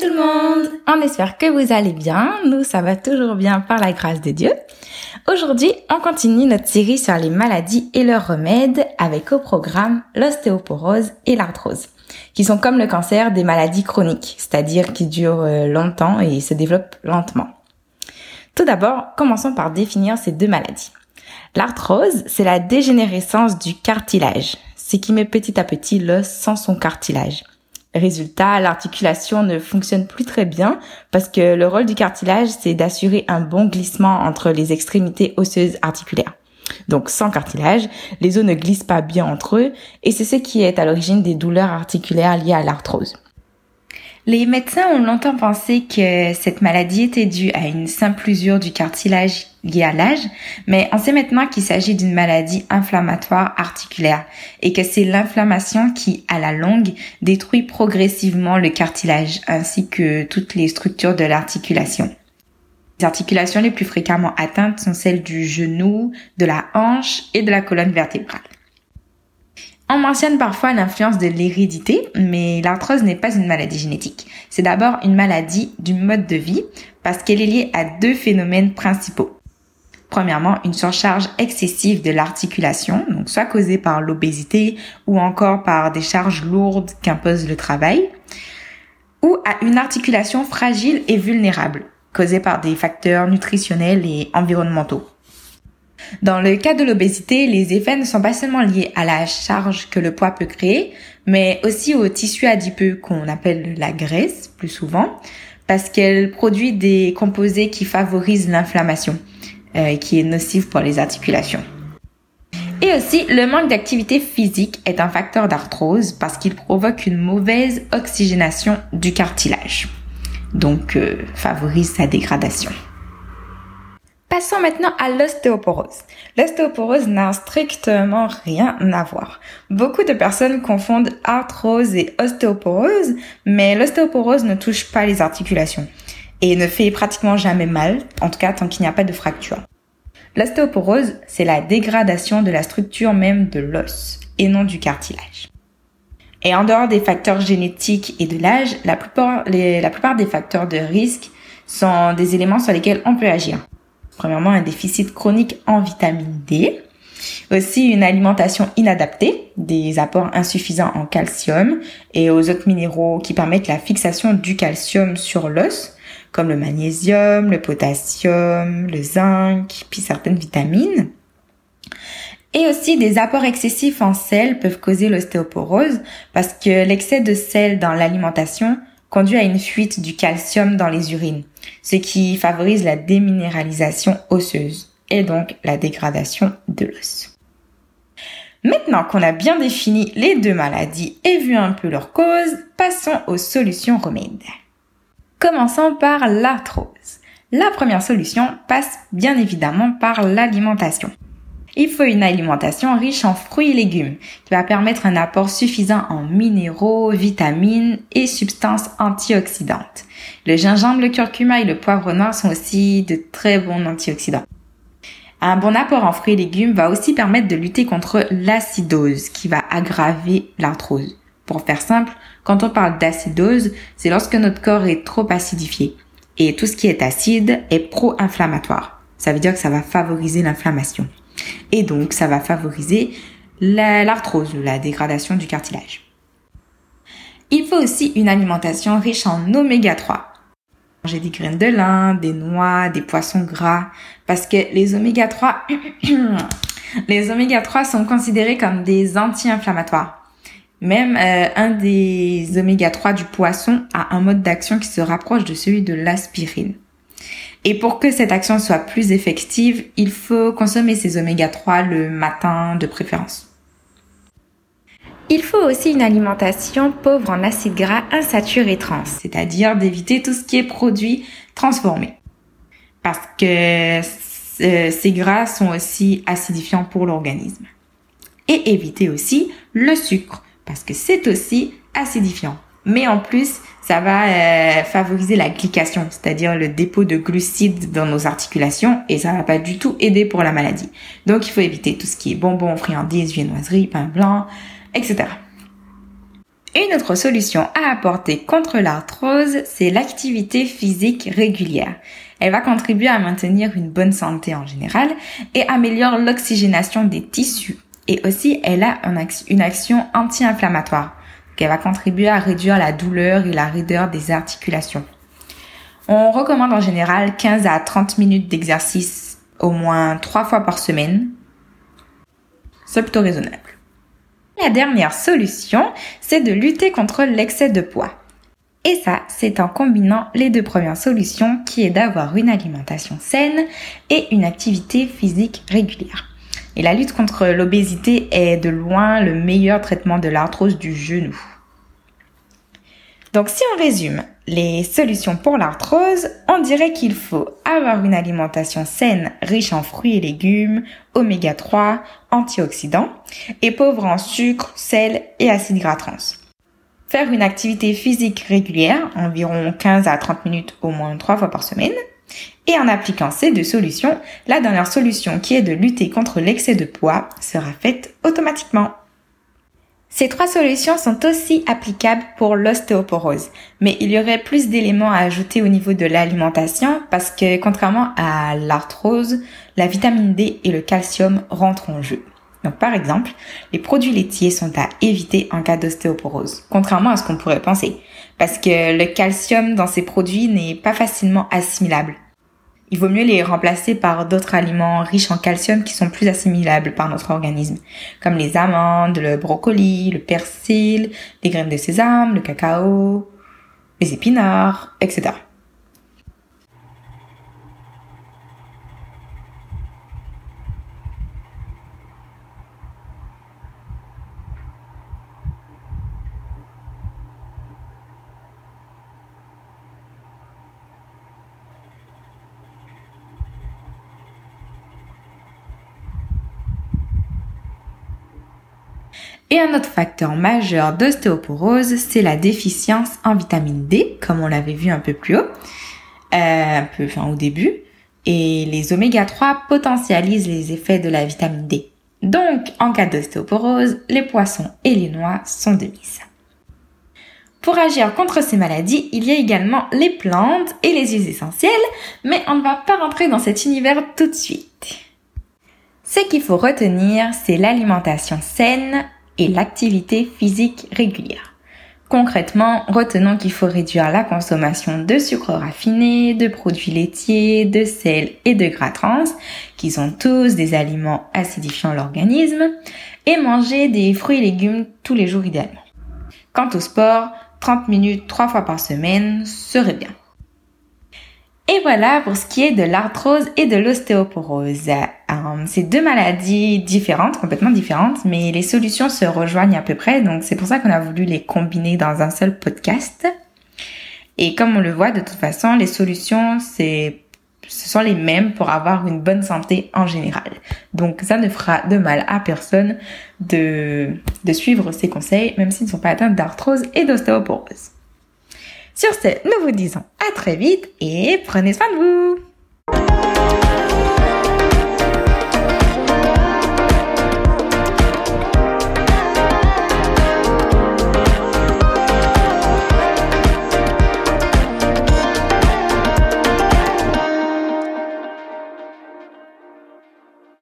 tout le monde On espère que vous allez bien, nous ça va toujours bien par la grâce de Dieu. Aujourd'hui, on continue notre série sur les maladies et leurs remèdes avec au programme l'ostéoporose et l'arthrose, qui sont comme le cancer des maladies chroniques, c'est-à-dire qui durent euh, longtemps et se développent lentement. Tout d'abord, commençons par définir ces deux maladies. L'arthrose, c'est la dégénérescence du cartilage, ce qui met petit à petit l'os sans son cartilage. Résultat, l'articulation ne fonctionne plus très bien parce que le rôle du cartilage, c'est d'assurer un bon glissement entre les extrémités osseuses articulaires. Donc sans cartilage, les os ne glissent pas bien entre eux et c'est ce qui est à l'origine des douleurs articulaires liées à l'arthrose. Les médecins ont longtemps pensé que cette maladie était due à une simple usure du cartilage liée à l'âge, mais on sait maintenant qu'il s'agit d'une maladie inflammatoire articulaire et que c'est l'inflammation qui, à la longue, détruit progressivement le cartilage ainsi que toutes les structures de l'articulation. Les articulations les plus fréquemment atteintes sont celles du genou, de la hanche et de la colonne vertébrale. On mentionne parfois l'influence de l'hérédité, mais l'arthrose n'est pas une maladie génétique. C'est d'abord une maladie du mode de vie parce qu'elle est liée à deux phénomènes principaux. Premièrement, une surcharge excessive de l'articulation, donc soit causée par l'obésité ou encore par des charges lourdes qu'impose le travail, ou à une articulation fragile et vulnérable, causée par des facteurs nutritionnels et environnementaux. Dans le cas de l'obésité, les effets ne sont pas seulement liés à la charge que le poids peut créer, mais aussi au tissu adipeux qu'on appelle la graisse plus souvent, parce qu'elle produit des composés qui favorisent l'inflammation, euh, qui est nocive pour les articulations. Et aussi, le manque d'activité physique est un facteur d'arthrose parce qu'il provoque une mauvaise oxygénation du cartilage, donc euh, favorise sa dégradation. Passons maintenant à l'ostéoporose. L'ostéoporose n'a strictement rien à voir. Beaucoup de personnes confondent arthrose et ostéoporose, mais l'ostéoporose ne touche pas les articulations et ne fait pratiquement jamais mal, en tout cas tant qu'il n'y a pas de fracture. L'ostéoporose, c'est la dégradation de la structure même de l'os et non du cartilage. Et en dehors des facteurs génétiques et de l'âge, la plupart, des facteurs de risque sont des éléments sur lesquels on peut agir. Premièrement, un déficit chronique en vitamine D. Aussi une alimentation inadaptée, des apports insuffisants en calcium et aux autres minéraux qui permettent la fixation du calcium sur l'os, comme le magnésium, le potassium, le zinc, puis certaines vitamines. Et aussi des apports excessifs en sel peuvent causer l'ostéoporose parce que l'excès de sel dans l'alimentation conduit à une fuite du calcium dans les urines, ce qui favorise la déminéralisation osseuse et donc la dégradation de l'os. Maintenant qu'on a bien défini les deux maladies et vu un peu leurs causes, passons aux solutions remèdes. Commençons par l'arthrose. La première solution passe bien évidemment par l'alimentation. Il faut une alimentation riche en fruits et légumes qui va permettre un apport suffisant en minéraux, vitamines et substances antioxydantes. Le gingembre, le curcuma et le poivre noir sont aussi de très bons antioxydants. Un bon apport en fruits et légumes va aussi permettre de lutter contre l'acidose qui va aggraver l'arthrose. Pour faire simple, quand on parle d'acidose, c'est lorsque notre corps est trop acidifié. Et tout ce qui est acide est pro-inflammatoire. Ça veut dire que ça va favoriser l'inflammation. Et donc, ça va favoriser l'arthrose, la, dégradation du cartilage. Il faut aussi une alimentation riche en oméga 3. J'ai des graines de lin, des noix, des poissons gras, parce que les oméga 3, les oméga 3 sont considérés comme des anti-inflammatoires. Même euh, un des oméga 3 du poisson a un mode d'action qui se rapproche de celui de l'aspirine. Et pour que cette action soit plus effective, il faut consommer ces oméga 3 le matin de préférence. Il faut aussi une alimentation pauvre en acides gras insaturés trans, c'est-à-dire d'éviter tout ce qui est produit transformé. Parce que ces gras sont aussi acidifiants pour l'organisme. Et éviter aussi le sucre, parce que c'est aussi acidifiant. Mais en plus, ça va euh, favoriser la glycation, c'est-à-dire le dépôt de glucides dans nos articulations, et ça va pas du tout aider pour la maladie. Donc il faut éviter tout ce qui est bonbons, friandises, viennoiseries, pain blanc, etc. Une autre solution à apporter contre l'arthrose, c'est l'activité physique régulière. Elle va contribuer à maintenir une bonne santé en général et améliore l'oxygénation des tissus. Et aussi, elle a une action anti-inflammatoire. Elle va contribuer à réduire la douleur et la raideur des articulations. On recommande en général 15 à 30 minutes d'exercice au moins 3 fois par semaine. C'est plutôt raisonnable. La dernière solution, c'est de lutter contre l'excès de poids. Et ça, c'est en combinant les deux premières solutions qui est d'avoir une alimentation saine et une activité physique régulière. Et la lutte contre l'obésité est de loin le meilleur traitement de l'arthrose du genou. Donc si on résume les solutions pour l'arthrose, on dirait qu'il faut avoir une alimentation saine, riche en fruits et légumes, oméga 3, antioxydants, et pauvre en sucre, sel et acides gras trans. Faire une activité physique régulière, environ 15 à 30 minutes au moins 3 fois par semaine, et en appliquant ces deux solutions, la dernière solution qui est de lutter contre l'excès de poids sera faite automatiquement. Ces trois solutions sont aussi applicables pour l'ostéoporose, mais il y aurait plus d'éléments à ajouter au niveau de l'alimentation parce que contrairement à l'arthrose, la vitamine D et le calcium rentrent en jeu. Donc par exemple, les produits laitiers sont à éviter en cas d'ostéoporose, contrairement à ce qu'on pourrait penser, parce que le calcium dans ces produits n'est pas facilement assimilable il vaut mieux les remplacer par d'autres aliments riches en calcium qui sont plus assimilables par notre organisme, comme les amandes, le brocoli, le persil, les graines de sésame, le cacao, les épinards, etc. Et un autre facteur majeur d'ostéoporose, c'est la déficience en vitamine D, comme on l'avait vu un peu plus haut, euh, un peu, enfin au début. Et les oméga 3 potentialisent les effets de la vitamine D. Donc, en cas d'ostéoporose, les poissons et les noix sont de mise. Pour agir contre ces maladies, il y a également les plantes et les huiles essentielles, mais on ne va pas rentrer dans cet univers tout de suite. Ce qu'il faut retenir, c'est l'alimentation saine, et l'activité physique régulière. Concrètement, retenons qu'il faut réduire la consommation de sucre raffiné, de produits laitiers, de sel et de gras trans, qui sont tous des aliments acidifiant l'organisme, et manger des fruits et légumes tous les jours idéalement. Quant au sport, 30 minutes 3 fois par semaine serait bien. Et voilà pour ce qui est de l'arthrose et de l'ostéoporose. Euh, c'est deux maladies différentes, complètement différentes, mais les solutions se rejoignent à peu près, donc c'est pour ça qu'on a voulu les combiner dans un seul podcast. Et comme on le voit, de toute façon, les solutions, c'est ce sont les mêmes pour avoir une bonne santé en général. Donc ça ne fera de mal à personne de, de suivre ces conseils, même s'ils ne sont pas atteints d'arthrose et d'ostéoporose. Sur ce, nous vous disons à très vite et prenez soin de vous